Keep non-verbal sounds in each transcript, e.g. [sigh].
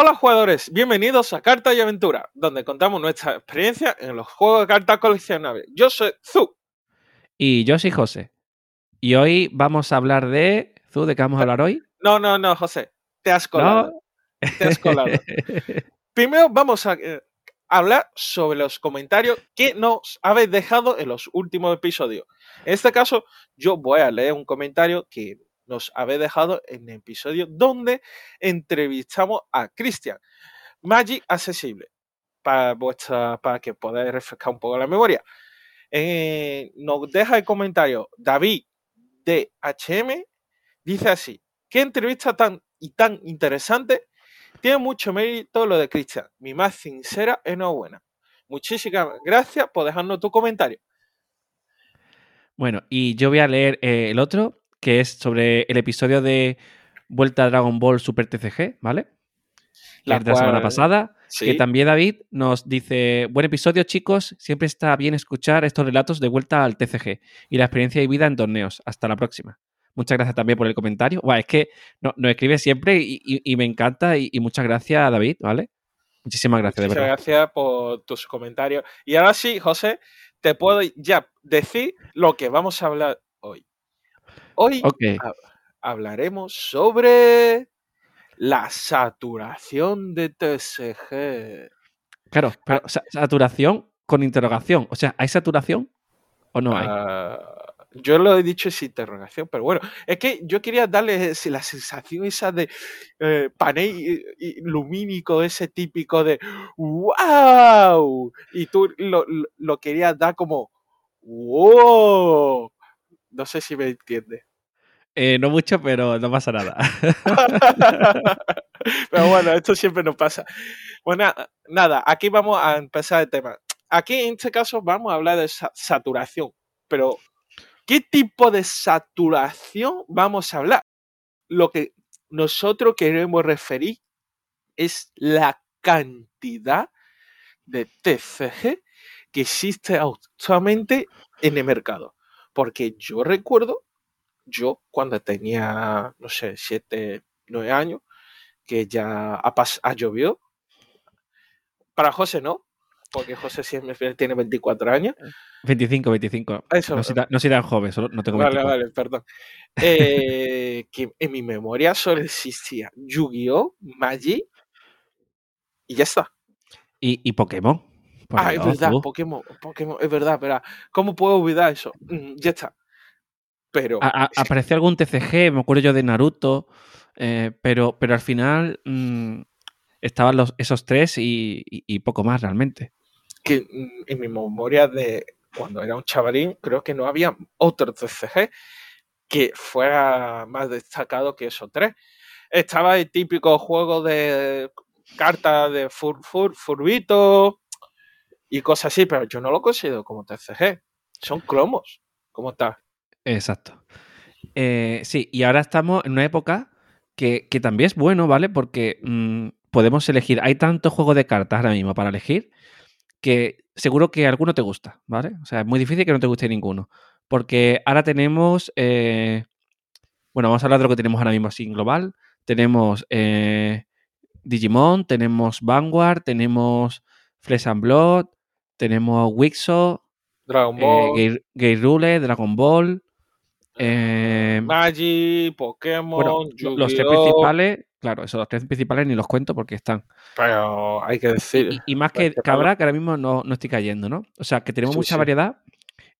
Hola jugadores, bienvenidos a Carta y Aventura, donde contamos nuestra experiencia en los juegos de cartas coleccionables. Yo soy Zu. Y yo soy José. Y hoy vamos a hablar de... Zu, ¿de qué vamos a hablar hoy? No, no, no, José. Te has colado. Te has colado. [laughs] Primero vamos a eh, hablar sobre los comentarios que nos habéis dejado en los últimos episodios. En este caso, yo voy a leer un comentario que nos habéis dejado en el episodio donde entrevistamos a Cristian, Magic Accesible, para, vuestra, para que podáis refrescar un poco la memoria. Eh, nos deja el comentario David de HM, dice así, qué entrevista tan y tan interesante, tiene mucho mérito lo de Cristian, mi más sincera enhorabuena. Muchísimas gracias por dejarnos tu comentario. Bueno, y yo voy a leer eh, el otro, que es sobre el episodio de Vuelta a Dragon Ball Super TCG, ¿vale? La, de la semana pasada. ¿Sí? Que también David nos dice: Buen episodio, chicos. Siempre está bien escuchar estos relatos de vuelta al TCG y la experiencia de vida en torneos. Hasta la próxima. Muchas gracias también por el comentario. Buah, es que nos no escribe siempre y, y, y me encanta. Y, y, muchas gracias, David, ¿vale? Muchísimas gracias, Muchas de verdad. gracias por tus comentarios. Y ahora sí, José, te puedo ya decir lo que vamos a hablar hoy. Hoy Okay. hablaremos sobre la saturación de TSG. Claro, Ah. pero sa- saturación con interrogación. O sea, ¿hay saturación o no hay? Ah, yo lo he dicho sin interrogación, pero bueno, es que yo quería darle la sensación esa de eh, panel lumínico, ese típico de ¡Wow! Y tú lo, lo- lo querías dar como ¡Wow! No sé si me entiendes. Eh, no mucho, pero no pasa nada. [laughs] Pero bueno, esto siempre nos pasa. Bueno, na- nada, aquí vamos a empezar el tema. Aquí en este caso vamos a hablar de sa- saturación, pero ¿qué tipo de saturación vamos a hablar? Lo que nosotros queremos referir es la cantidad de TCG que existe actualmente en el mercado. Porque yo recuerdo, yo cuando tenía, no sé, 7, 9 años, que ya ha, ha llovido. Para José no, porque José siempre tiene 24 años. 25, 25. Eso, No soy, tan, no soy tan joven, solo no tengo vale, 24. vale, perdón. Eh, [laughs] que en mi memoria solo existía Yu-Gi-Oh, Magic y ya está. ¿Y, y Pokémon? Ah, es verdad. Pokémon, Pokémon, es verdad, verdad. ¿Cómo puedo olvidar eso? Mm, ya está. Pero A- apareció algún TCG, me acuerdo yo de Naruto, eh, pero, pero al final mm, estaban los, esos tres y, y- y poco más realmente. que mm, en mi memoria de cuando era un chavalín, creo que no había otro TCG que fuera más destacado que esos tres. Estaba el típico juego de cartas de fur, fur, furbito y cosas así, pero yo no lo considero como TCG. Son cromos, como tal. Exacto. Eh, sí, y ahora estamos en una época que, que también es bueno, ¿vale? Porque mm, podemos elegir. Hay tantos juegos de cartas ahora mismo para elegir que seguro que alguno te gusta, ¿vale? O sea, es muy difícil que no te guste ninguno. Porque ahora tenemos. eh, bueno, vamos a hablar de lo que tenemos ahora mismo así en global. Tenemos eh, Digimon, tenemos Vanguard, tenemos Flesh and Blood, tenemos Wixo, Dragon eh, Gay, Gay Rule, Dragon Ball. eh, Magic, Pokémon, bueno, lo- los tres principales, claro, esos los tres principales ni los cuento porque están. Pero hay que decir. Y, y más que Cabra, que ahora mismo no, no estoy cayendo, ¿no? O sea, que tenemos Sí, mucha sí. variedad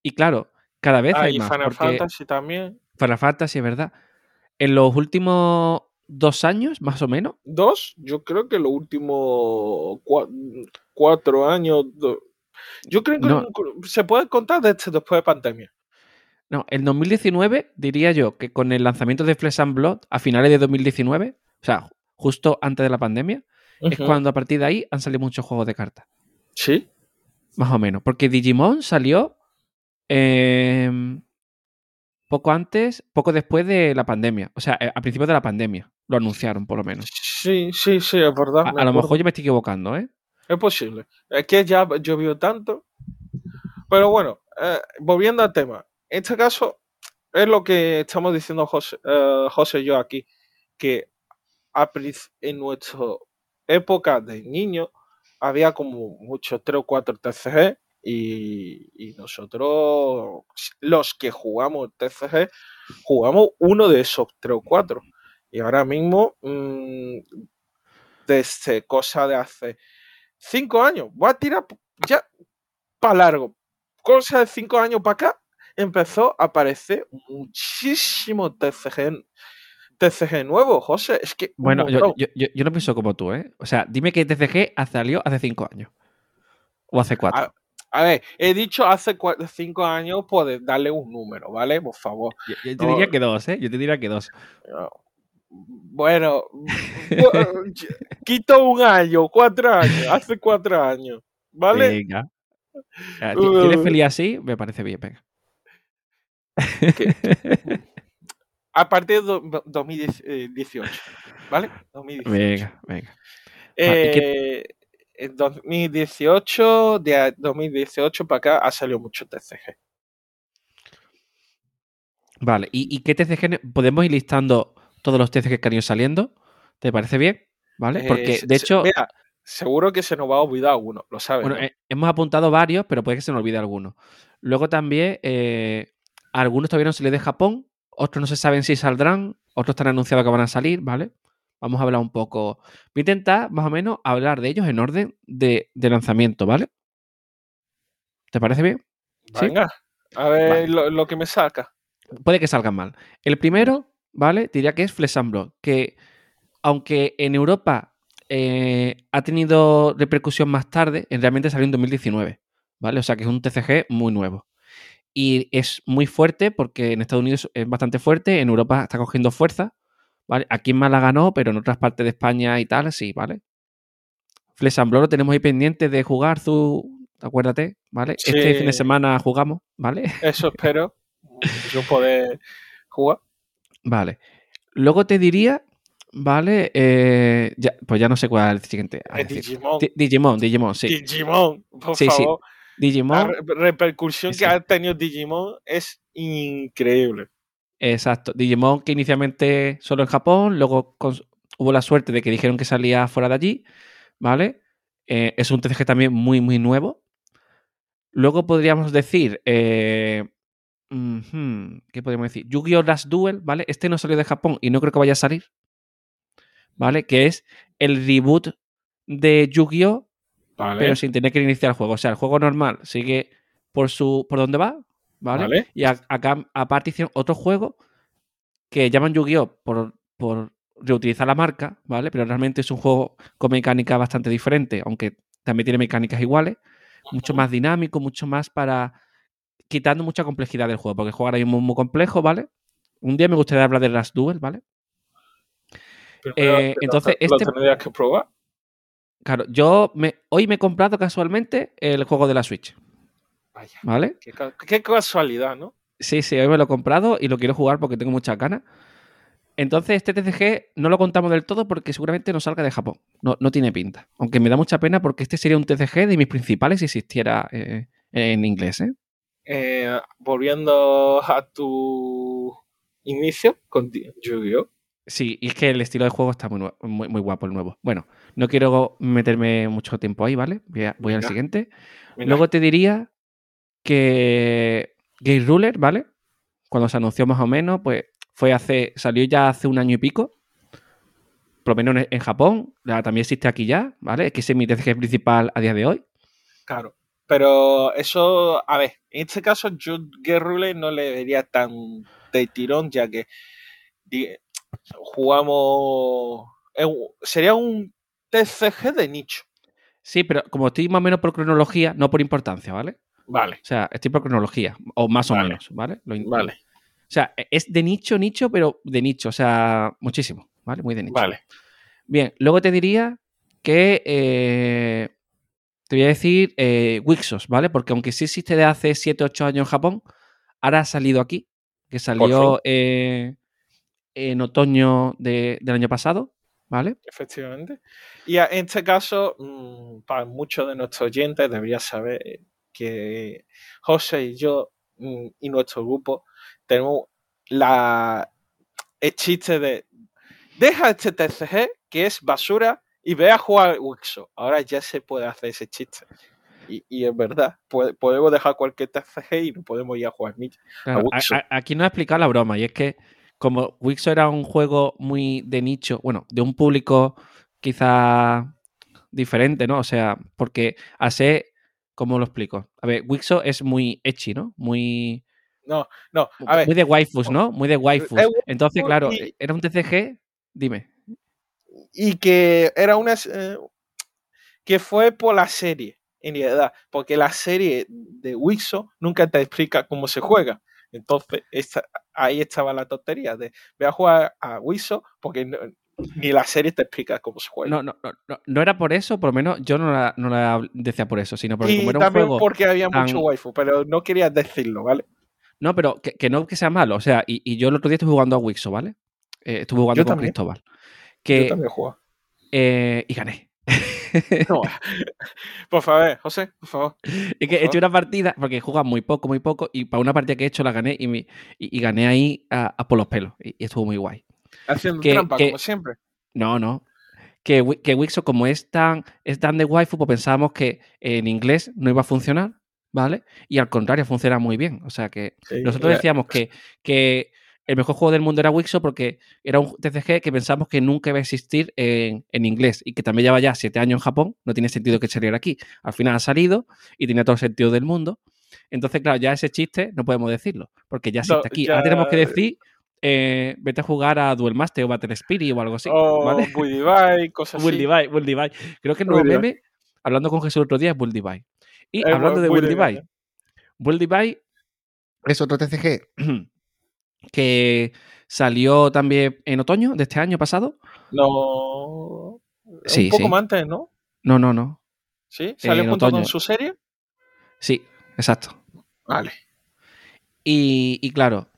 y claro, cada vez Ah, hay y más. Final Fantasy también. Final Fantasy es verdad. En los últimos dos años, más o menos, Dos, yo creo que los últimos cua- cuatro años. do- Yo creo que No. se puede contar desde después de pandemia. no, en 2019 diría yo que con el lanzamiento de Flesh and Blood a finales de 2019, o sea, justo antes de la pandemia, es cuando a partir de ahí han salido muchos juegos de cartas. Sí. Más o menos. Porque Digimon salió eh, poco antes, poco después de la pandemia. O sea, eh, a principios de la pandemia. Lo anunciaron, por lo menos. Sí, sí, sí, es verdad. A, lo mejor yo me estoy equivocando, ¿eh? Es posible. Es que ya llovió tanto. Pero bueno, eh, volviendo al tema. En este caso, es lo que estamos diciendo José, eh, José y yo aquí. Que en nuestro época de niño había como muchos 3 o 4 TCG y, nosotros, los que jugamos TCG, jugamos uno de esos 3 o 4. Y ahora mismo, mm, desde cosa de hace 5 años, voy a tirar ya para largo, cosa de 5 años para acá, empezó a aparecer muchísimo TCG TCG nuevo, José. Es que. Bueno, yo, no pienso como tú, ¿eh? O sea, dime que TCG salió hace cinco años. O hace cuatro. A, ver, he dicho hace cinco años, puedes darle un número, ¿vale? Por favor. Yo, te diría que dos, ¿eh? Yo te diría que dos. Bueno, [laughs] quito un año, cuatro años, hace cuatro años, ¿vale? Venga. ¿Quieres feliz así? Me parece bien, venga. [laughs] a partir de 2018, ¿vale? 2018. Venga, venga. Eh, en 2018, de 2018 para acá ha salido mucho TCG. Vale, ¿y, qué TCG? ¿Podemos ir listando todos los TCG que han ido saliendo? ¿Te parece bien? ¿Vale? Porque, eh, de hecho... Mira, seguro que se nos va a olvidar alguno, lo sabes. Bueno, eh, hemos apuntado varios, pero puede que se nos olvide alguno. Luego también, algunos todavía no se les de Japón, otros no se saben si saldrán, otros están anunciados que van a salir, ¿vale? Vamos a hablar un poco. Voy a intentar más o menos hablar de ellos en orden de, lanzamiento, ¿vale? ¿Te parece bien? Venga, a ver lo, que me saca. Puede que salgan mal. El primero, ¿vale? Diría que es Flesh que aunque en Europa eh, ha tenido repercusión más tarde, realmente salió en 2019, ¿vale? O sea que es un TCG muy nuevo y es muy fuerte porque en Estados Unidos es bastante fuerte, en Europa está cogiendo fuerza, ¿vale? Aquí en Málaga no, pero en otras partes de España y tal, sí, ¿vale? Flesamblor lo tenemos ahí pendiente de jugar, tú, acuérdate, ¿vale? Este fin de semana jugamos, ¿vale? Eso espero, [laughs] yo poder jugar. Vale. Luego te diría, ¿vale? Eh, pues ya no sé cuál es el siguiente. Digimon. Digimon, Digimon, sí. Digimon, por favor. Digimon. La repercusión que ha tenido Digimon es increíble. Exacto. Digimon que inicialmente solo en Japón, luego hubo la suerte de que dijeron que salía fuera de allí, ¿vale? Eh, es un TCG también muy, muy nuevo. Luego podríamos decir, eh, ¿qué podríamos decir? Yu-Gi-Oh! Last Duel, ¿vale? Este no salió de Japón y no creo que vaya a salir, ¿vale? Que es el reboot de Yu-Gi-Oh! pero sin tener que iniciar el juego. O sea, el juego normal sigue por su por donde va, ¿vale? Y acá aparte hicieron otro juego que llaman Yu-Gi-Oh! Por, por reutilizar la marca, ¿vale? Pero realmente es un juego con mecánica bastante diferente, aunque también tiene mecánicas iguales, mucho más dinámico, mucho más para quitando mucha complejidad del juego, porque el juego ahora mismo es muy complejo, ¿vale? Un día me gustaría hablar de Last Duel, ¿vale? Eh, entonces, este... tendrías que probar? Claro, yo me, hoy me he comprado casualmente el juego de la Switch. Vaya. ¿Vale? Qué, casualidad, ¿no? Sí, sí, hoy me lo he comprado y lo quiero jugar porque tengo muchas ganas. Entonces, este TCG no lo contamos del todo porque seguramente no salga de Japón. No, tiene pinta. Aunque me da mucha pena porque este sería un TCG de mis principales si existiera eh, en inglés. ¿eh? ¿Eh? volviendo a tu inicio con Yu-Gi-Oh! Sí, y es que el estilo de juego está muy, muy, guapo el nuevo. Bueno, no quiero meterme mucho tiempo ahí, ¿vale? Voy, al siguiente. Luego te diría que Gate Ruler, ¿vale? Cuando se anunció más o menos, pues fue hace, salió ya hace un año y pico. Por lo menos en Japón, también existe aquí ya, ¿vale? Que ese es mi TCG principal a día de hoy. Claro. Pero eso, a ver, en este caso yo Gate Ruler no le vería tan de tirón, ya que jugamos. Sería un TCG de nicho. Sí, pero como estoy más o menos por cronología, no por importancia, ¿vale? Vale. O sea, estoy por cronología, o más o menos, ¿vale? vale. O sea, es de nicho, nicho, pero de nicho, o sea, muchísimo, ¿vale? Muy de nicho. Vale. Bien, luego te diría que eh, te voy a decir eh, Wixos, ¿vale? Porque aunque sí existe de hace 7, 8 años en Japón, ahora ha salido aquí, que salió en otoño del año pasado, ¿vale? Efectivamente. Y en este caso, mm, para muchos de nuestros oyentes debería saber que José y yo mm, y nuestro grupo tenemos la el chiste de deja este TCG que es basura y ve a jugar Wixo. Ahora ya se puede hacer ese chiste. Y, es verdad, podemos dejar cualquier TCG y no podemos ir a jugar aquí no ha explicado la broma, y es que como Wixo era un juego muy de nicho, bueno, de un público quizá diferente, ¿no? O sea, porque hace, ¿cómo lo explico? A ver, Wixo es muy ecchi, ¿no? Muy... No, no, a ver. Muy de waifus, ¿no? Muy de waifus. Entonces, claro, era un TCG, dime. Y que era una... Eh, que fue por la serie, en realidad, porque la serie de Wixo nunca te explica cómo se juega. Entonces, ahí estaba la tontería de voy a jugar a Wixo porque ni la serie te explica cómo se juega. No, no, no, no, era por eso, por lo menos yo no la, no la decía por eso, sino porque como era un juego porque había mucho waifu, pero no quería decirlo, ¿vale? No, pero que, no que sea malo, o sea, y, yo el otro día estuve jugando a Wixo, ¿vale? Eh, estuve jugando con Cristóbal. Que, yo también jugué. Eh, y gané. [laughs] Por favor, José, por favor. Es que he hecho una partida, porque he muy poco, muy poco, y para una partida que he hecho la gané y, y, gané ahí a, por los pelos. Y, estuvo muy guay. Haciendo trampa, como siempre. No, no. Que, que Wixo, como es tan, es tan de waifu, pues pensábamos que en inglés no iba a funcionar, ¿vale? Y al contrario, funciona muy bien. O sea que nosotros decíamos que, que el mejor juego del mundo era Wixo porque era un TCG que pensamos que nunca iba a existir en, inglés y que también lleva ya siete años en Japón. No tiene sentido que saliera aquí. Al final ha salido y tenía todo el sentido del mundo. Entonces, claro, ya ese chiste no podemos decirlo porque ya existe aquí. Ahora tenemos que decir eh, vete a jugar a Duel Master o Battle Spirit o algo así. O ¿vale? Bull [laughs] cosas así. Bull Divide, Creo que el nuevo meme, hablando con Jesús el otro día, es Bull Divide. Y eh, hablando de Bull Divide, Bull Divide es otro TCG [clears throat] que salió también en otoño de este año pasado. No. Sí, un poco más antes, ¿no? No, no, no. ¿Sí? ¿Salió en junto con su serie? Sí, exacto. Vale. Y, y claro,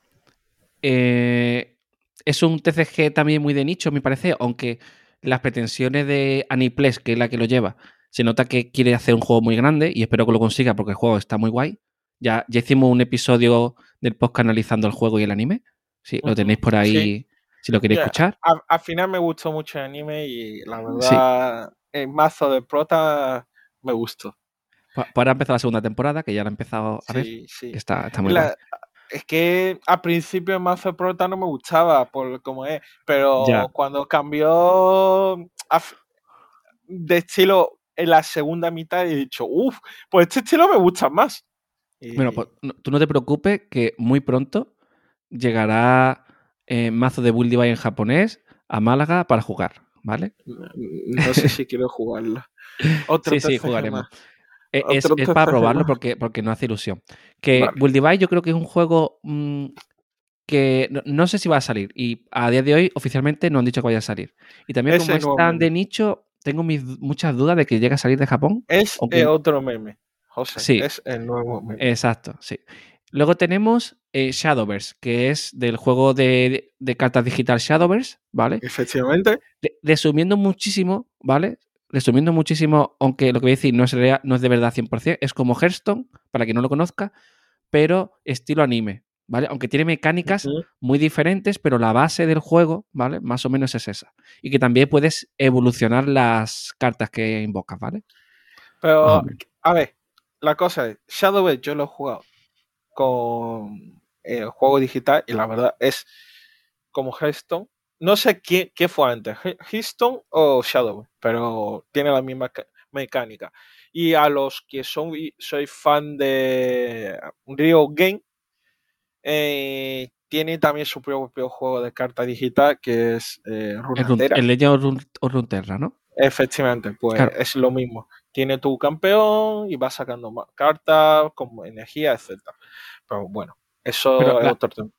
eh, es un TCG también muy de nicho, me parece, aunque las pretensiones de Aniplex, que es la que lo lleva, se nota que quiere hacer un juego muy grande y espero que lo consiga porque el juego está muy guay. Ya, ya hicimos un episodio del podcast analizando el juego y el anime. Sí, lo tenéis por ahí si lo queréis escuchar. Al, final me gustó mucho el anime y la verdad, el mazo de prota me gustó. Pues, pues ahora empezar la segunda temporada, que ya la he empezado a ver. está, está muy guay es que al principio el mazo de prota no me gustaba por como es, pero cuando cambió de estilo en la segunda mitad he dicho, uff, pues este estilo me gusta más. Bueno, pues tú no te preocupes que muy pronto llegará eh, mazo de Bull en japonés a Málaga para jugar, ¿vale? No, sé si quiero jugarlo. [laughs] sí, sí, jugaremos. E, es, para probarlo porque, porque no hace ilusión. Que vale. yo creo que es un juego mm, que no, sé si va a salir. Y a día de hoy oficialmente no han dicho que vaya a salir. Y también como es tan de nicho, tengo mis, muchas dudas de que llegue a salir de Japón. Es otro meme, José. Sí. Es el nuevo. Exacto, sí. Luego tenemos eh, Shadowverse, que es del juego de, cartas digital Shadowverse, ¿vale? Efectivamente. resumiendo muchísimo, ¿vale? resumiendo muchísimo, aunque lo que voy a decir no es, no es de verdad 100%, es como Hearthstone, para quien no lo conozca, pero estilo anime, ¿vale? Aunque tiene mecánicas muy diferentes, pero la base del juego, ¿vale? Más o menos es esa. Y que también puedes evolucionar las cartas que invocas, ¿vale? Pero, a ver, la cosa es, Shadow yo lo he jugado con el juego digital y la verdad es como Hearthstone, no sé qué, qué fue antes, Hearthstone o Shadow, pero tiene la misma mecánica. Y a los que son, soy fan de Rio Game, eh, tiene también su propio juego de carta digital que es eh, Runeterra. El, Legend of Runeterra, ¿no? Efectivamente, pues es lo mismo. Tiene tu campeón y vas sacando más cartas, como energía, etc. Pero bueno, eso es otro tema.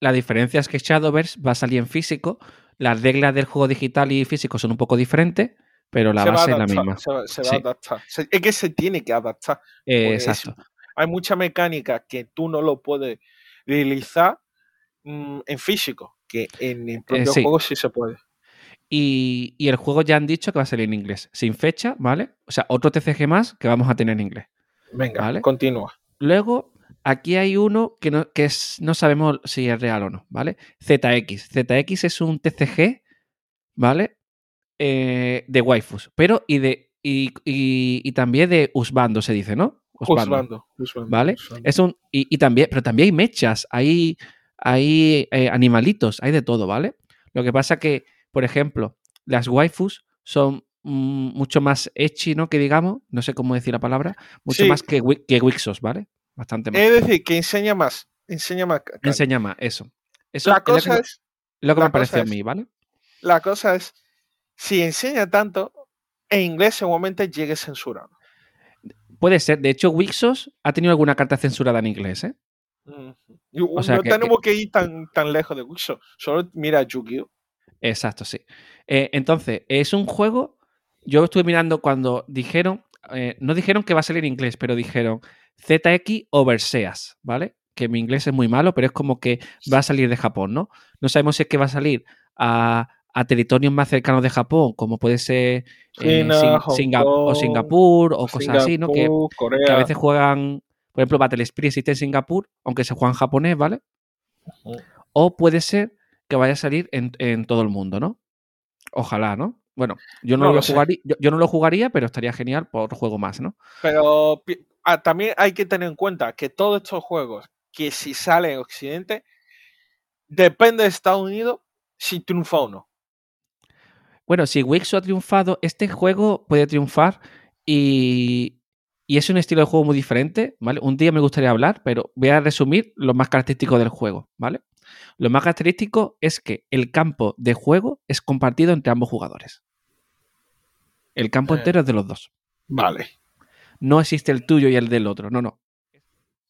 La diferencia es que Shadowverse va a salir en físico. Las reglas del juego digital y físico son un poco diferentes, pero la base es la misma. Se, va, a adaptar. es que se tiene que adaptar. exacto. hay mucha mecánica que tú no lo puedes realizar mm, en físico, que en el propio juego sí se puede. Y, el juego ya han dicho que va a salir en inglés, sin fecha, ¿vale? O sea, otro TCG más que vamos a tener en inglés. Venga, continúa. Luego, Aquí hay uno que, no, que no sabemos si es real o no, ¿vale? ZX. ZX es un TCG, ¿vale? eh, de waifus, pero y de y, y, también de usbando se dice, ¿no? Usbando. ¿Vale? Es un, y, también, pero también hay mechas, hay, hay eh, animalitos, hay de todo, ¿vale? Lo que pasa que, por ejemplo, las waifus son mucho más ecchi, ¿no? Que digamos, no sé cómo decir la palabra, mucho más que, que Wixos, ¿vale? Bastante más. Es decir, que enseña más. Enseña más. Enseña más, eso. eso la cosa es. Lo que, me parece a mí, ¿vale? La cosa es, si enseña tanto, en inglés seguramente llegue censurado. Puede ser. De hecho, Wixos ha tenido alguna carta censurada en inglés, ¿eh? o sea no tenemos que, ir tan, tan lejos de Wixos. Solo mira Yu-Gi-Oh! Exacto, sí. Eh, entonces, es un juego. Yo estuve mirando cuando dijeron. Eh, no dijeron que va a salir en inglés, pero dijeron ZX Overseas, ¿vale? Que mi inglés es muy malo, pero es como que va a salir de Japón, ¿no? No sabemos si es que va a salir a, territorios más cercanos de Japón, como puede ser eh, o Singapur o cosas así, ¿no? Que, a veces juegan, por ejemplo, Battle Spree existe en Singapur, aunque se juega en japonés, ¿vale? O puede ser que vaya a salir en, todo el mundo, ¿no? Ojalá, ¿no? Bueno, yo no, lo, jugaría, yo, no lo jugaría, pero estaría genial por otro juego más, ¿no? Pero ah, también hay que tener en cuenta que todos estos juegos, que si salen en Occidente, depende de Estados Unidos si triunfa o no. Bueno, si Wixo ha triunfado, este juego puede triunfar y, y es un estilo de juego muy diferente, ¿vale? Un día me gustaría hablar, pero voy a resumir lo más característico del juego, ¿vale? Lo más característico es que el campo de juego es compartido entre ambos jugadores. El campo eh, entero es de los dos. Vale. No existe el tuyo y el del otro. No, no.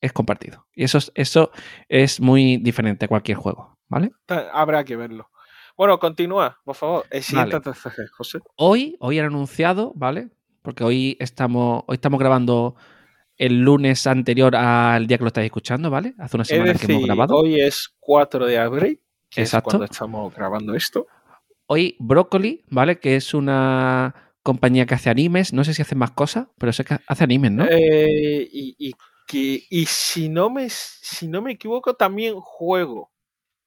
Es compartido. Y eso, eso es muy diferente a cualquier juego. ¿Vale? Habrá que verlo. Bueno, continúa, por favor. José. Hoy, hoy han anunciado, ¿vale? Porque hoy estamos, hoy estamos grabando el lunes anterior al día que lo estáis escuchando, ¿vale? Hace una semana que hemos grabado. Hoy es 4 de abril, que Exacto. es cuando estamos grabando esto. Hoy Broccoli, ¿vale? Que es una compañía que hace animes, no sé si hace más cosas, pero sé que hace animes, ¿no? Eh, y, y si no me si no me equivoco, también juego.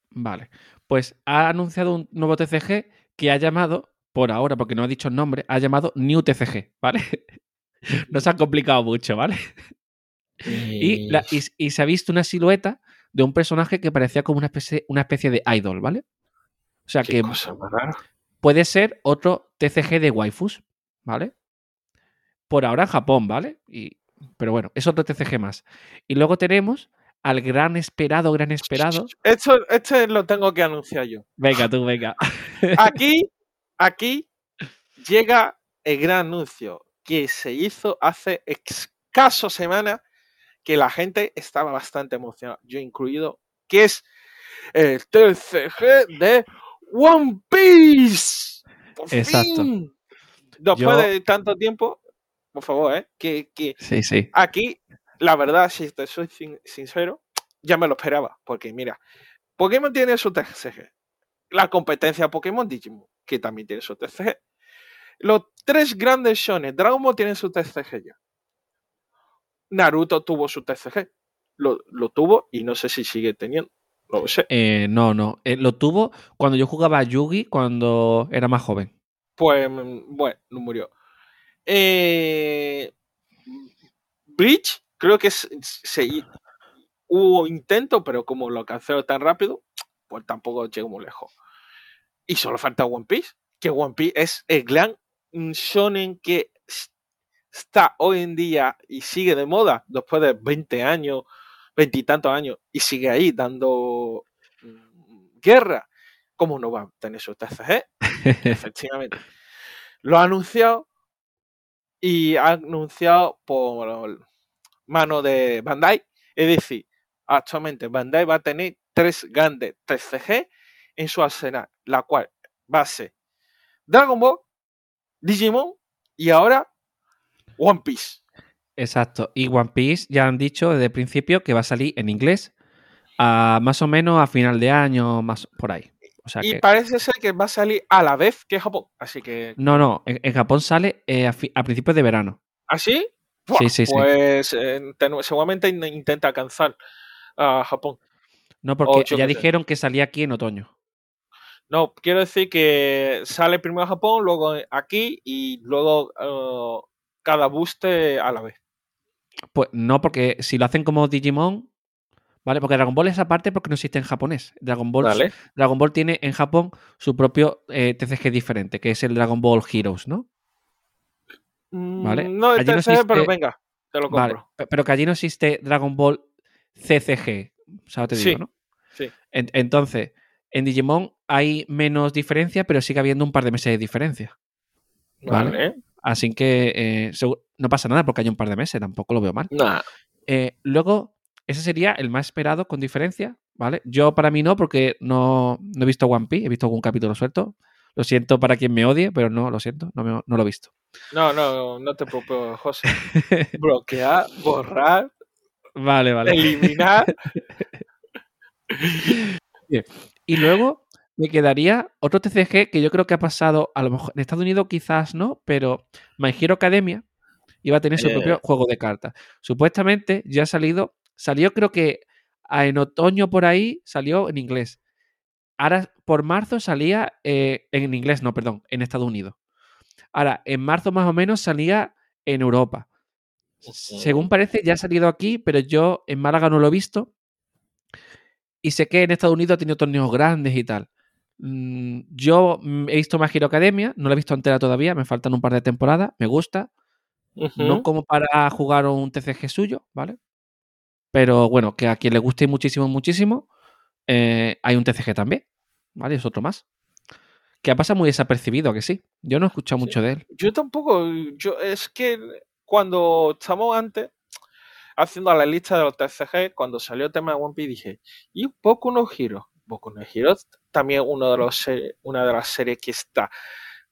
Vale. Pues ha anunciado un nuevo TCG que ha llamado, por ahora, porque no ha dicho el nombre, ha llamado New TCG, ¿vale? [laughs] no se ha complicado mucho, ¿vale? Y, se ha visto una silueta de un personaje que parecía como una especie, una especie de idol, ¿vale? O sea que puede ser otro TCG de waifus, ¿vale? Por ahora en Japón, ¿vale? Y, pero bueno, es otro TCG más. Y luego tenemos al gran esperado, gran esperado. [laughs] Esto, este lo tengo que anunciar yo. Venga, tú, venga. [laughs] Aquí, aquí llega el gran anuncio que se hizo hace escaso semanas que la gente estaba bastante emocionada, yo incluido, que es el TCG de One Piece. Exacto. Después de tanto tiempo, por favor, ¿eh? que, sí, sí. aquí, la verdad, si te soy sincero, ya me lo esperaba, porque mira, Pokémon tiene su TCG, la competencia Pokémon Digimon, que también tiene su TCG, los tres grandes shonen, Dragon Ball tiene su TCG ya. Naruto tuvo su TCG. Lo, tuvo y no sé si sigue teniendo. No sé. Eh, no, no. Eh, lo tuvo cuando yo jugaba a Yugi cuando era más joven. Pues, mm, bueno, no murió. Eh, Bleach, creo que se, hubo intento, pero como lo canceló tan rápido, pues tampoco llegó muy lejos. Y solo falta One Piece, que One Piece es el gran un shonen que está hoy en día y sigue de moda después de 20 años, veintitantos años, y sigue ahí dando mm, guerra, ¿cómo no va a tener su TCG? [laughs] Efectivamente. Lo ha anunciado y ha anunciado por mano de Bandai. Es decir, actualmente Bandai va a tener tres grandes TCG en su arsenal, la cual va a ser Dragon Ball, Digimon y ahora One Piece. Exacto. Y One Piece ya han dicho desde el principio que va a salir en inglés a, más o menos a final de año, más por ahí. y parece ser que va a salir a la vez que Japón. Así que. No, no. En, Japón sale eh, a, principios de verano. ¿Ah, sí? sí, sí, pues eh, seguramente intenta alcanzar a Japón. No, porque ya dijeron que salía aquí en otoño. No, quiero decir que sale primero en Japón, luego aquí y luego uh, cada booster a la vez. Pues no, porque si lo hacen como Digimon, ¿vale? Porque Dragon Ball es aparte porque no existe en japonés. Dragon Ball, Dragon Ball tiene en Japón su propio eh, TCG diferente, que es el Dragon Ball Heroes, ¿no? ¿Vale? Mm, no, el TCG, pero venga, te lo compro. pero que allí no existe Dragon Ball CCG, ¿sabes? Te digo, ¿no? Sí. entonces, en Digimon hay menos diferencia, pero sigue habiendo un par de meses de diferencia. ¿Vale? Así que eh, no pasa nada porque hay un par de meses, tampoco lo veo mal. Eh, luego, ese sería el más esperado con diferencia, ¿vale? Yo para mí no, porque no, he visto One Piece, he visto algún capítulo suelto. Lo siento para quien me odie, pero no, lo siento, no, lo he visto. No, no, no te preocupes, José. [laughs] Bloquear, borrar, vale, vale. eliminar. [laughs] Bien. Y luego me quedaría otro TCG que yo creo que ha pasado, a lo mejor en Estados Unidos quizás no, pero My Hero Academia iba a tener su propio eh. juego de cartas. Supuestamente ya ha salido, salió creo que en otoño por ahí, salió en inglés. Ahora por marzo salía eh, en inglés, no, perdón, en Estados Unidos. Ahora, en marzo más o menos salía en Europa. Según parece, ya ha salido aquí, pero yo en Málaga no lo he visto. Y sé que en Estados Unidos ha tenido torneos grandes y tal. Mm, yo mm, he visto más Hero Academia, no la he visto entera todavía, me faltan un par de temporadas, me gusta. No como para jugar un TCG suyo, ¿vale? Pero bueno, que a quien le guste muchísimo, muchísimo, eh, hay un TCG también, ¿vale? Es otro más. Que ha pasado muy desapercibido, que sí. Yo no he escuchado mucho de él. Yo tampoco. Yo, es que cuando estamos antes, haciendo la lista de los TCG, cuando salió el tema de One Piece, dije, y un poco unos giros. Poco unos giros, también uno de los, una de las series que está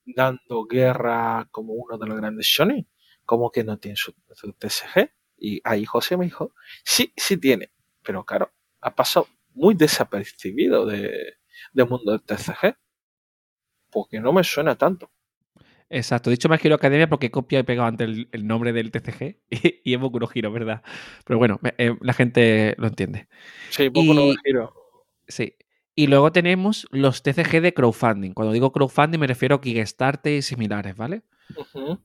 dando guerra como uno de los grandes shonen. como que no tiene su, TCG? Y ahí José me dijo, sí, sí tiene. Pero claro, ha pasado muy desapercibido de, del mundo del TCG. Porque no me suena tanto. Exacto, dicho más Academia porque copia y pegado ante el, nombre del TCG [laughs] y, y es Boku no Giro, ¿verdad? Pero bueno, eh, la gente lo entiende. Sí, Boku no. Sí. Y luego tenemos los TCG de crowdfunding. Cuando digo crowdfunding me refiero a Kickstarter y similares, ¿vale?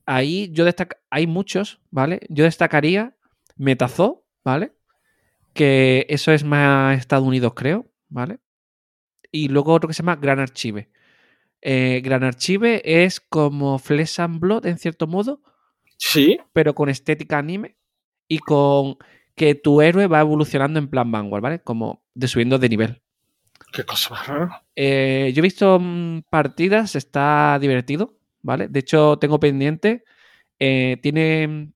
Ahí yo destaca hay muchos, ¿vale? Yo destacaría Metazo, ¿vale? Que eso es más Estados Unidos, creo, ¿vale? Y luego otro que se llama Gran Archive. Eh, Gran Archive es como Flesh and Blood, en cierto modo. Sí. Pero con estética anime y con que tu héroe va evolucionando en plan Vanguard, ¿vale? Como de subiendo de nivel. Qué cosa más rara. Eh, yo he visto mm, partidas, está divertido, ¿vale? De hecho, tengo pendiente. Eh, tiene mm,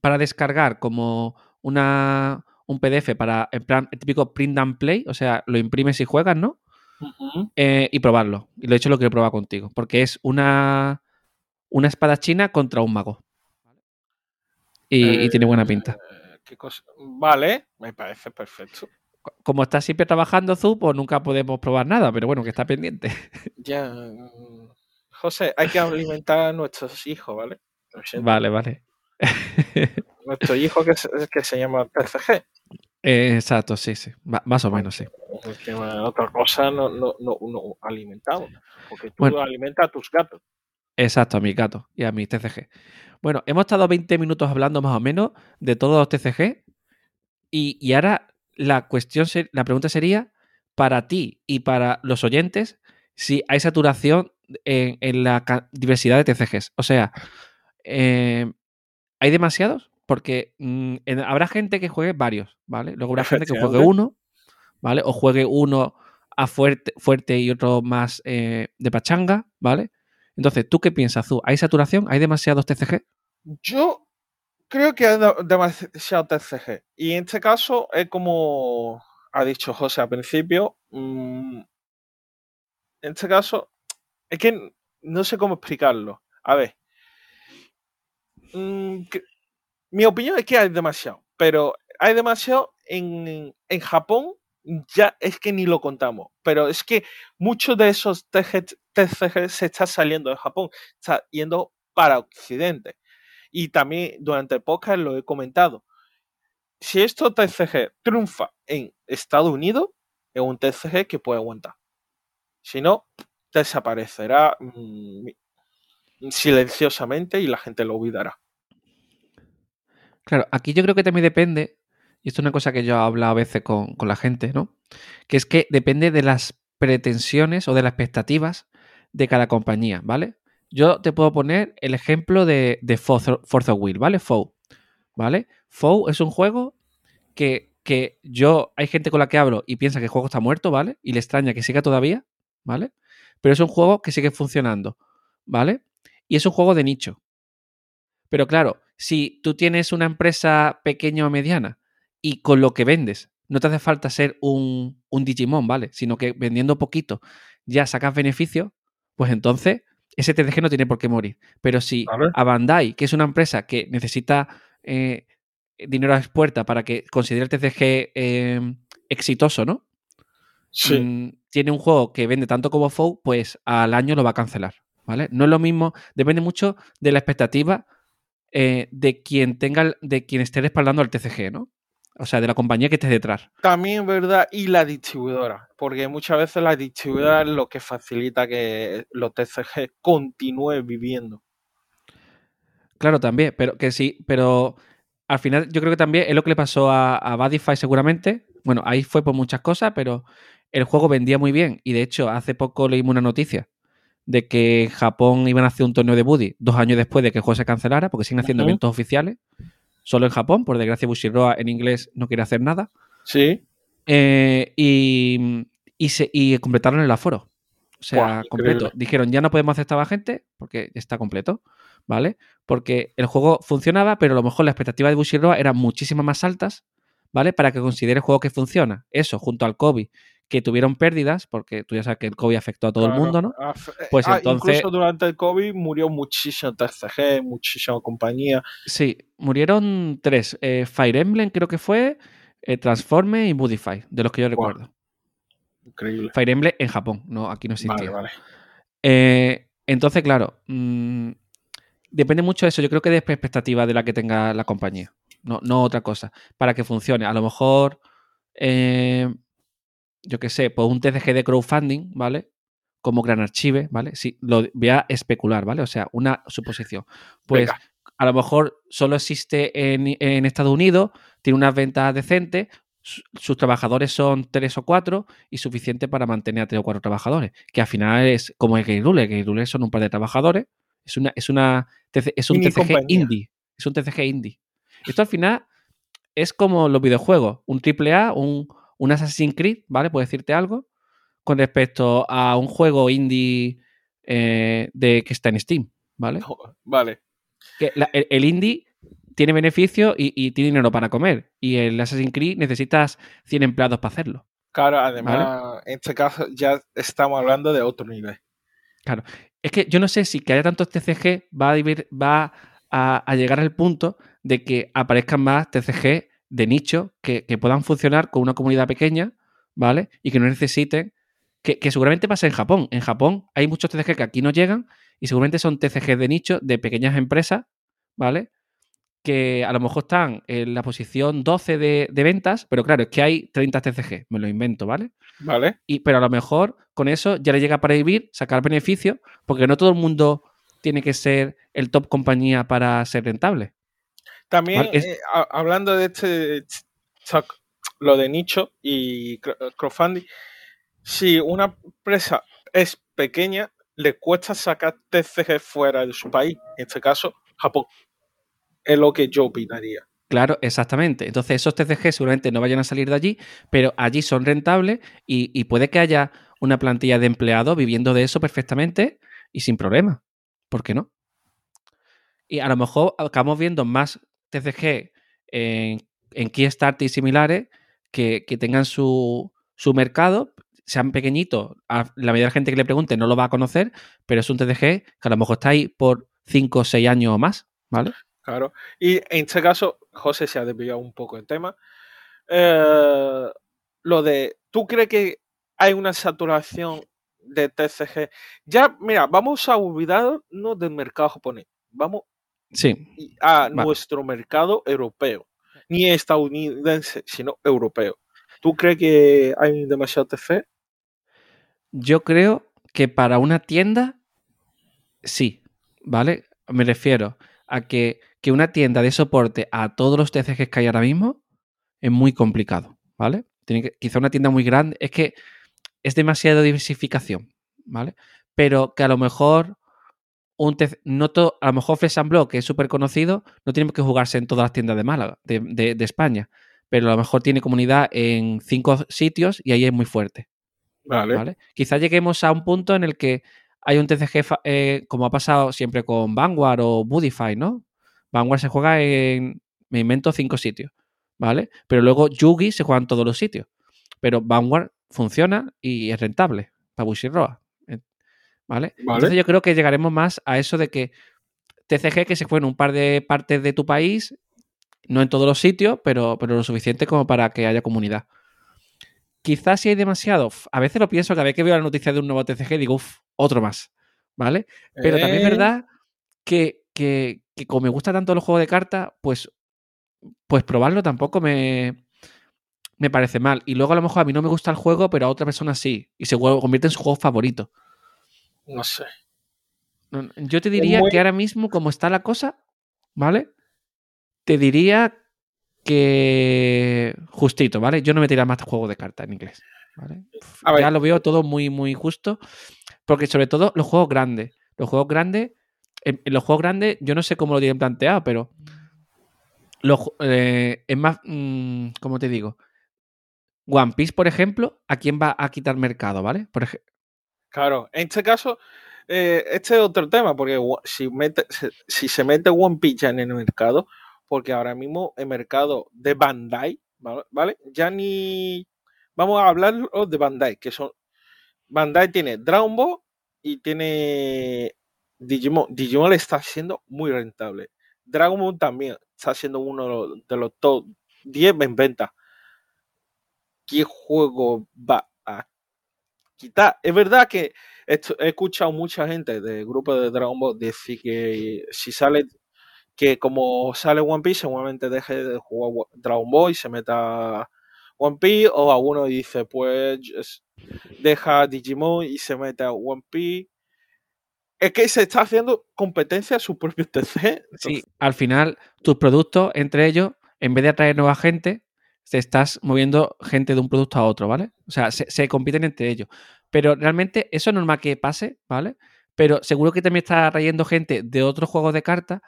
para descargar como una, un PDF para, en plan, el típico print and play, o sea, lo imprimes y juegas, ¿no? Eh, y probarlo. Y lo he hecho lo quiero probar contigo. Porque es una, una espada china contra un mago. Y, tiene buena pinta. Eh, vale, me parece perfecto. Como estás siempre trabajando, Zu, pues nunca podemos probar nada, pero bueno, que está pendiente. Ya. Mm, José, hay que alimentar a nuestros hijos, ¿vale? Vale, vale. [laughs] Nuestro hijo que se, que se llama PCG. exacto, sí, sí. más o menos, sí. otra cosa no, no, no, alimentamos. Porque tú alimentas a tus gatos. Exacto, a mis gatos y a mis TCG. Bueno, hemos estado 20 minutos hablando más o menos de todos los TCG. Y, ahora la cuestión, la pregunta sería, para ti y para los oyentes, si hay saturación en, la diversidad de TCGs. O sea, eh, ¿hay demasiados? Porque mm, habrá gente que juegue varios, ¿vale? Luego habrá gente que juegue uno, ¿vale? O juegue uno a fuerte, fuerte y otro más eh, de pachanga, ¿vale? Entonces, ¿tú qué piensas, Zu? ¿Hay saturación? ¿Hay demasiados TCG? Yo creo que hay demasiados TCG. Y en este caso es como ha dicho José al principio. Mm, en este caso, es que no sé cómo explicarlo. A ver. Mm, mi opinión es que hay demasiado, pero hay demasiado en, Japón, ya es que ni lo contamos, pero es que muchos de esos TCG, se están saliendo de Japón, está yendo para Occidente. Y también durante el podcast lo he comentado. Si esto TCG triunfa en Estados Unidos, es un TCG que puede aguantar. Si no, desaparecerá mm, silenciosamente y la gente lo olvidará. Claro, aquí yo creo que también depende, y esto es una cosa que yo he hablado a veces con, la gente, ¿no? Que es que depende de las pretensiones o de las expectativas de cada compañía, ¿vale? Yo te puedo poner el ejemplo de, de Forza Wheel, ¿vale? FOW, ¿vale? FOW es un juego que, que, yo, hay gente con la que hablo y piensa que el juego está muerto, ¿vale? Y le extraña que siga todavía, ¿vale? Pero es un juego que sigue funcionando, ¿vale? Y es un juego de nicho. Pero claro, si tú tienes una empresa pequeña o mediana y con lo que vendes no te hace falta ser un, un Digimon, ¿vale? Sino que vendiendo poquito ya sacas beneficio, pues entonces ese TCG no tiene por qué morir. Pero si a Bandai, que es una empresa que necesita eh, dinero a expuerta para que considere el TCG em, exitoso, ¿no? Sí. Mm, tiene un juego que vende tanto como FOU, pues al año lo va a cancelar. ¿Vale? No es lo mismo, depende mucho de la expectativa eh, de quien tenga, de quien esté respaldando al TCG, ¿no? O sea, de la compañía que esté detrás. También, ¿verdad? Y la distribuidora. Porque muchas veces la distribuidora es lo que facilita que los TCG continúen viviendo. Claro, también, pero que sí, pero al final yo creo que también es lo que le pasó a, a Badify seguramente. Bueno, ahí fue por muchas cosas, pero el juego vendía muy bien. Y de hecho, hace poco leímos una noticia de que Japón iban a hacer un torneo de Buddy dos años después de que el juego se cancelara, porque siguen haciendo eventos oficiales solo en Japón, por desgracia Bushiroa en inglés no quiere hacer nada. Sí. Eh, y, y, se, y completaron el aforo. O sea, completo. Dijeron, ya no podemos aceptar a gente porque está completo, ¿vale? Porque el juego funcionaba, pero a lo mejor la expectativa de Bushiroa eran muchísimas más altas, ¿vale? Para que considere el juego que funciona. Eso, junto al COVID, que tuvieron pérdidas, porque tú ya sabes que el COVID afectó a todo el mundo, ¿no? Eh, pues ah, entonces. Incluso durante el COVID murió muchísimo TCG, muchísima compañía. Sí, murieron tres. Eh, Fire Emblem creo que fue, eh, Transforme y Budify, de los que yo recuerdo. Increíble. Fire Emblem en Japón, no, aquí no existía. Vale, vale. entonces, claro, mm, depende mucho de eso. Yo creo que de expectativa de la que tenga la compañía, no, no otra cosa, para que funcione. A lo mejor yo qué sé, pues un TCG de crowdfunding, ¿vale? Como Gran Archive, ¿vale? Sí, lo voy a especular, ¿vale? O sea, una suposición. Pues a lo mejor solo existe en, Estados Unidos, tiene unas ventas decentes, sus trabajadores son tres o cuatro y suficiente para mantener a tres o cuatro trabajadores. Que al final es como el Game Rule. El Game Rule son un par de trabajadores. Es una, es una es un TCG indie. Es un TCG indie. Esto al final es como los videojuegos. Un AAA, un, un Assassin's Creed, ¿vale? Puedo decirte algo con respecto a un juego indie eh, de, que está en Steam, ¿vale? [laughs] vale. Que el, indie tiene beneficio y, tiene dinero para comer. Y el Assassin's Creed necesitas 100 empleados para hacerlo. Claro, además, en este caso ya estamos hablando de otro nivel. Claro. Es que yo no sé si que haya tantos TCG va a, va a llegar al punto de que aparezcan más TCG de nicho que, puedan funcionar con una comunidad pequeña, ¿vale? Y que no necesiten, que, seguramente pasa en Japón. En Japón hay muchos TCG que aquí no llegan y seguramente son TCG de nicho de pequeñas empresas, ¿vale? Que a lo mejor están en la posición 12 de, ventas, pero claro, es que hay 30 TCG, me lo invento, ¿vale? Vale. Y, pero a lo mejor con eso ya le llega para vivir, sacar beneficio, porque no todo el mundo tiene que ser el top compañía para ser rentable. También, eh, hablando de este, lo de nicho y crowdfunding, si una empresa es pequeña, le cuesta sacar TCG fuera de su país, en este caso, Japón. Es lo que yo opinaría. Claro, exactamente. Entonces esos TCG seguramente no vayan a salir de allí, pero allí son rentables y, y puede que haya una plantilla de empleados viviendo de eso perfectamente y sin problema. ¿Por qué no? Y a lo mejor acabamos viendo más TCG en, en Kickstarter y similares que, tengan su, mercado, sean pequeñitos, la mayoría de la gente que le pregunte no lo va a conocer, pero es un TCG que a lo mejor está ahí por 5 o 6 años o más, ¿vale? Claro. Y en este caso, José se ha desviado un poco el tema. Eh, lo de, ¿tú crees que hay una saturación de TCG? Ya, mira, vamos a olvidarnos del mercado japonés. Vamos sí. a nuestro mercado europeo. Ni estadounidense, sino europeo. ¿Tú crees que hay demasiado TC? Yo creo que para una tienda, sí, ¿vale? Me refiero a que, una tienda de soporte a todos los TCGs que hay ahora mismo es muy complicado, ¿vale? Tiene que, quizá una tienda muy grande, es que es demasiada diversificación, ¿vale? Pero que a lo mejor un no a lo mejor Flesh Block, que es súper conocido, no tiene que jugarse en todas las tiendas de Málaga, de, España, pero a lo mejor tiene comunidad en cinco sitios y ahí es muy fuerte. Vale. Quizá lleguemos a un punto en el que hay un TCG, eh, como ha pasado siempre con Vanguard o Budify, ¿no? Vanguard se juega en, me invento, cinco sitios, ¿vale? Pero luego Yugi se juega en todos los sitios. Pero Vanguard funciona y es rentable para Bushiroa. ¿Vale? Entonces yo creo que llegaremos más a eso de que TCG que se juegue en un par de partes de tu país, no en todos los sitios, pero, pero lo suficiente como para que haya comunidad. Quizás si hay demasiado, a veces lo pienso, cada vez que veo la noticia de un nuevo TCG digo, uff, otro más, ¿vale? Pero también es eh. verdad que, que, que, como me gusta tanto los juegos de cartas, pues, pues probarlo tampoco me, me parece mal. Y luego a lo mejor a mí no me gusta el juego, pero a otra persona sí. Y se convierte en su juego favorito. No sé. Yo te diría que ahora mismo, como está la cosa, ¿vale? Te diría que justito, ¿vale? Yo no me tiraría más juego de cartas en inglés. ¿vale? Ya lo veo todo muy, muy justo. Porque sobre todo los juegos grandes. Los juegos grandes. En, los juegos grandes, yo no sé cómo lo tienen planteado, pero. Eh, es más. Mm, ¿Cómo te digo? One Piece, por ejemplo, ¿a quién va a quitar mercado, ¿vale? Por Claro, en este caso, eh, este es otro tema, porque si, se mete One Piece en el mercado, porque ahora mismo el mercado de Bandai, ¿vale? Ya ni... Vamos a hablar de Bandai, que son... Bandai tiene Dragon Ball y tiene Digimon. Digimon le está siendo muy rentable. Dragon Ball también está siendo uno de los top 10 en venta. ¿Qué juego va a? Es verdad que he escuchado mucha gente del grupo de Dragon Ball decir que si sale que como sale One Piece, seguramente deje de jugar Dragon Ball y se meta One Piece, o alguno dice, pues deja Digimon y se mete a One Piece. Es que se está haciendo competencia a su propio TC. Sí, al final, tus productos, entre ellos, en vez de atraer nueva gente, te estás moviendo gente de un producto a otro, ¿vale? O sea, se, se compiten entre ellos. Pero realmente eso es normal que pase, ¿vale? Pero seguro que también está trayendo gente de otros juegos de cartas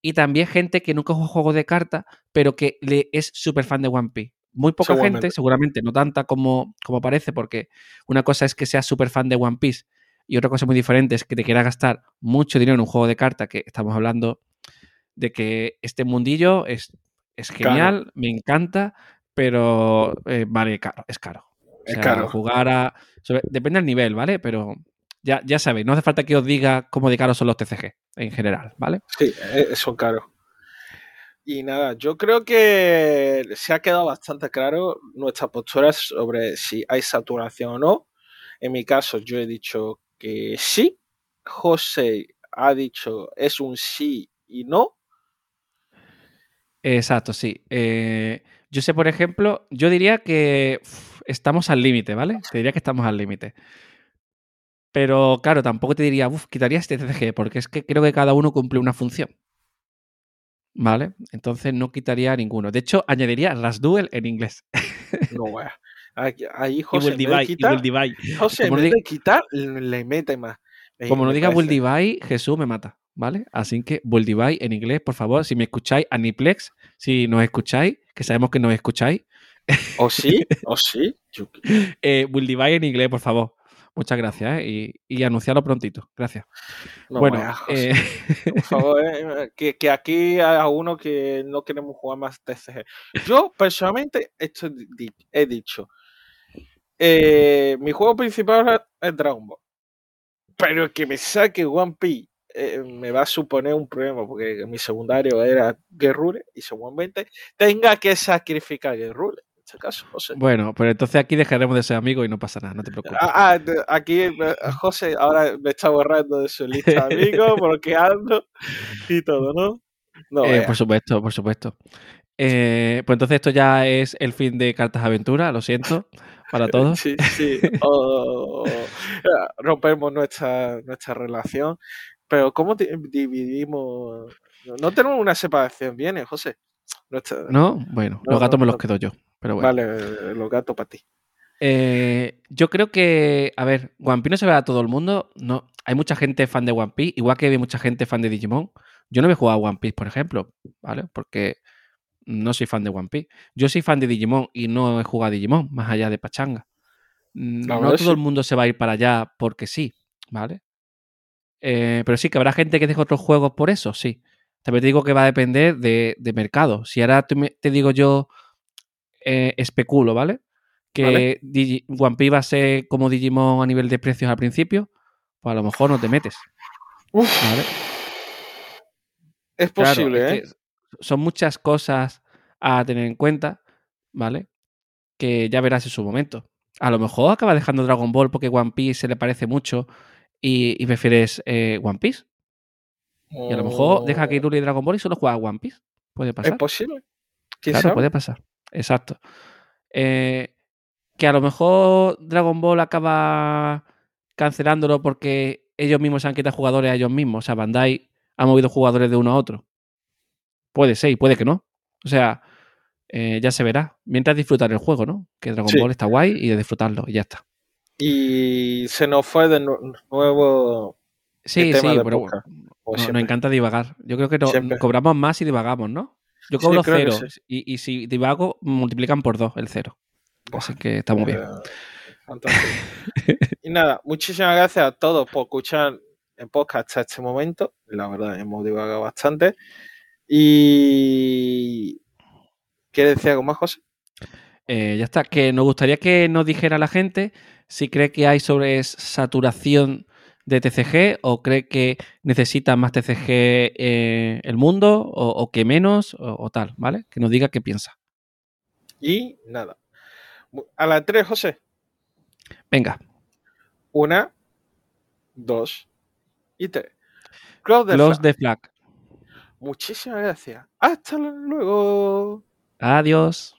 y también gente que nunca juega juegos de cartas, pero que le es súper fan de One Piece. Muy poca gente, seguramente, no tanta como, como parece, porque una cosa es que seas súper fan de One Piece y otra cosa muy diferente es que te quieras gastar mucho dinero en un juego de cartas, que estamos hablando de que este mundillo es, es genial, me encanta, pero eh, vale, caro, es caro. es caro. Jugar a. depende del nivel, ¿vale? Pero ya, ya sabéis, no hace falta que os diga cómo de caros son los TCG en general, ¿vale? Sí, eh, son caros. Y nada, yo creo que se ha quedado bastante claro nuestra postura sobre si hay saturación o no. En mi caso, yo he dicho que sí. José ha dicho es un sí y no. Exacto, sí. Eh, yo sé, por ejemplo, yo diría que estamos al límite, ¿vale? Te diría que estamos al límite. Pero claro, tampoco te diría, uff, quitaría este TCG, porque es que creo que cada uno cumple una función. ¿Vale? Entonces no quitaría ninguno. De hecho, añadiría las duel en inglés. No, [laughs] weá. Ahí José, divide, quitar, José, en vez de quitar, le mete más. como no diga Will Divide, Jesús me mata. ¿Vale? Así que Will Divide en inglés, por favor, si me escucháis, Aniplex, si nos escucháis, que sabemos que nos escucháis. ¿O [laughs] sí? ¿O sí? eh, Will Divide en inglés, por favor. Muchas gracias ¿eh? y, y, anunciarlo prontito. Gracias. bueno, eh, [laughs] por favor, eh, que, aquí hay uno que no queremos jugar más TCG. Yo personalmente esto he dicho. mi juego principal es Dragon Ball. Pero que me saque One Piece me va a suponer un problema porque mi secundario era Guerrure y seguramente tenga que sacrificar Guerrure caso, José. Bueno, pero entonces aquí dejaremos de ser amigos y no pasa nada, no te preocupes. Ah, ah aquí eh, José ahora me está borrando de su lista de amigos, bloqueando y todo, ¿no? no eh, por supuesto, por supuesto. Eh, pues entonces esto ya es el fin de Cartas Aventura, lo siento para todos. Sí, sí. O, rompemos nuestra, nuestra relación. Pero ¿cómo dividimos? No tenemos una separación bien, ¿eh, José. no, bueno, los gatos me los quedo yo. Pero bueno. Vale, los gatos para ti. Eh, yo creo que, a ver, One Piece no se ve a todo el mundo. No, hay mucha gente fan de One Piece, igual que hay mucha gente fan de Digimon. Yo no me he jugado a One Piece, por ejemplo, ¿vale? Porque no soy fan de One Piece. Yo soy fan de Digimon y no he jugado a Digimon, más allá de Pachanga. No todo el mundo se va a ir para allá porque sí, ¿vale? Eh, pero sí que habrá gente que deje otros juegos por eso, sí. También te digo que va a depender de, mercado. Si ahora te, digo yo, eh, especulo, ¿vale? Que One Piece va a ser como Digimon a nivel de precios al principio, pues a lo mejor no te metes. ¿vale? Es posible, ¿eh? son muchas cosas a tener en cuenta, ¿vale? Que ya verás en su momento. A lo mejor acaba dejando Dragon Ball porque One Piece se le parece mucho y, prefieres eh, One Piece. Y a lo mejor deja que Iruli y Dragon Ball y solo juega One Piece. Puede pasar. Es posible. claro, puede pasar. Exacto. Eh, que a lo mejor Dragon Ball acaba cancelándolo porque ellos mismos se han quitado jugadores a ellos mismos. O sea, Bandai ha movido jugadores de uno a otro. Puede ser y puede que no. O sea, eh, ya se verá. Mientras disfrutar el juego, ¿no? Que Dragon Ball está guay y de disfrutarlo y ya está. Y se nos fue de nuevo. Sí, sí, pero nos encanta divagar. Yo creo que cobramos más y divagamos, ¿no? Yo cobro cero y, y, si divago, multiplican por dos el cero. Así que está muy bien. [laughs] y nada, muchísimas gracias a todos por escuchar el podcast hasta este momento. La verdad, hemos divagado bastante. Y. ¿Quieres decir algo más, José? Eh, ya está. Que nos gustaría que nos dijera la gente si cree que hay sobre saturación de TCG o cree que necesita más TCG eh, el mundo o, que menos o, tal, ¿vale? Que nos diga qué piensa. Y nada. A la tres, José. Venga. Una, dos y tres. Close the, flag. Muchísimas gracias. Hasta luego. Adiós.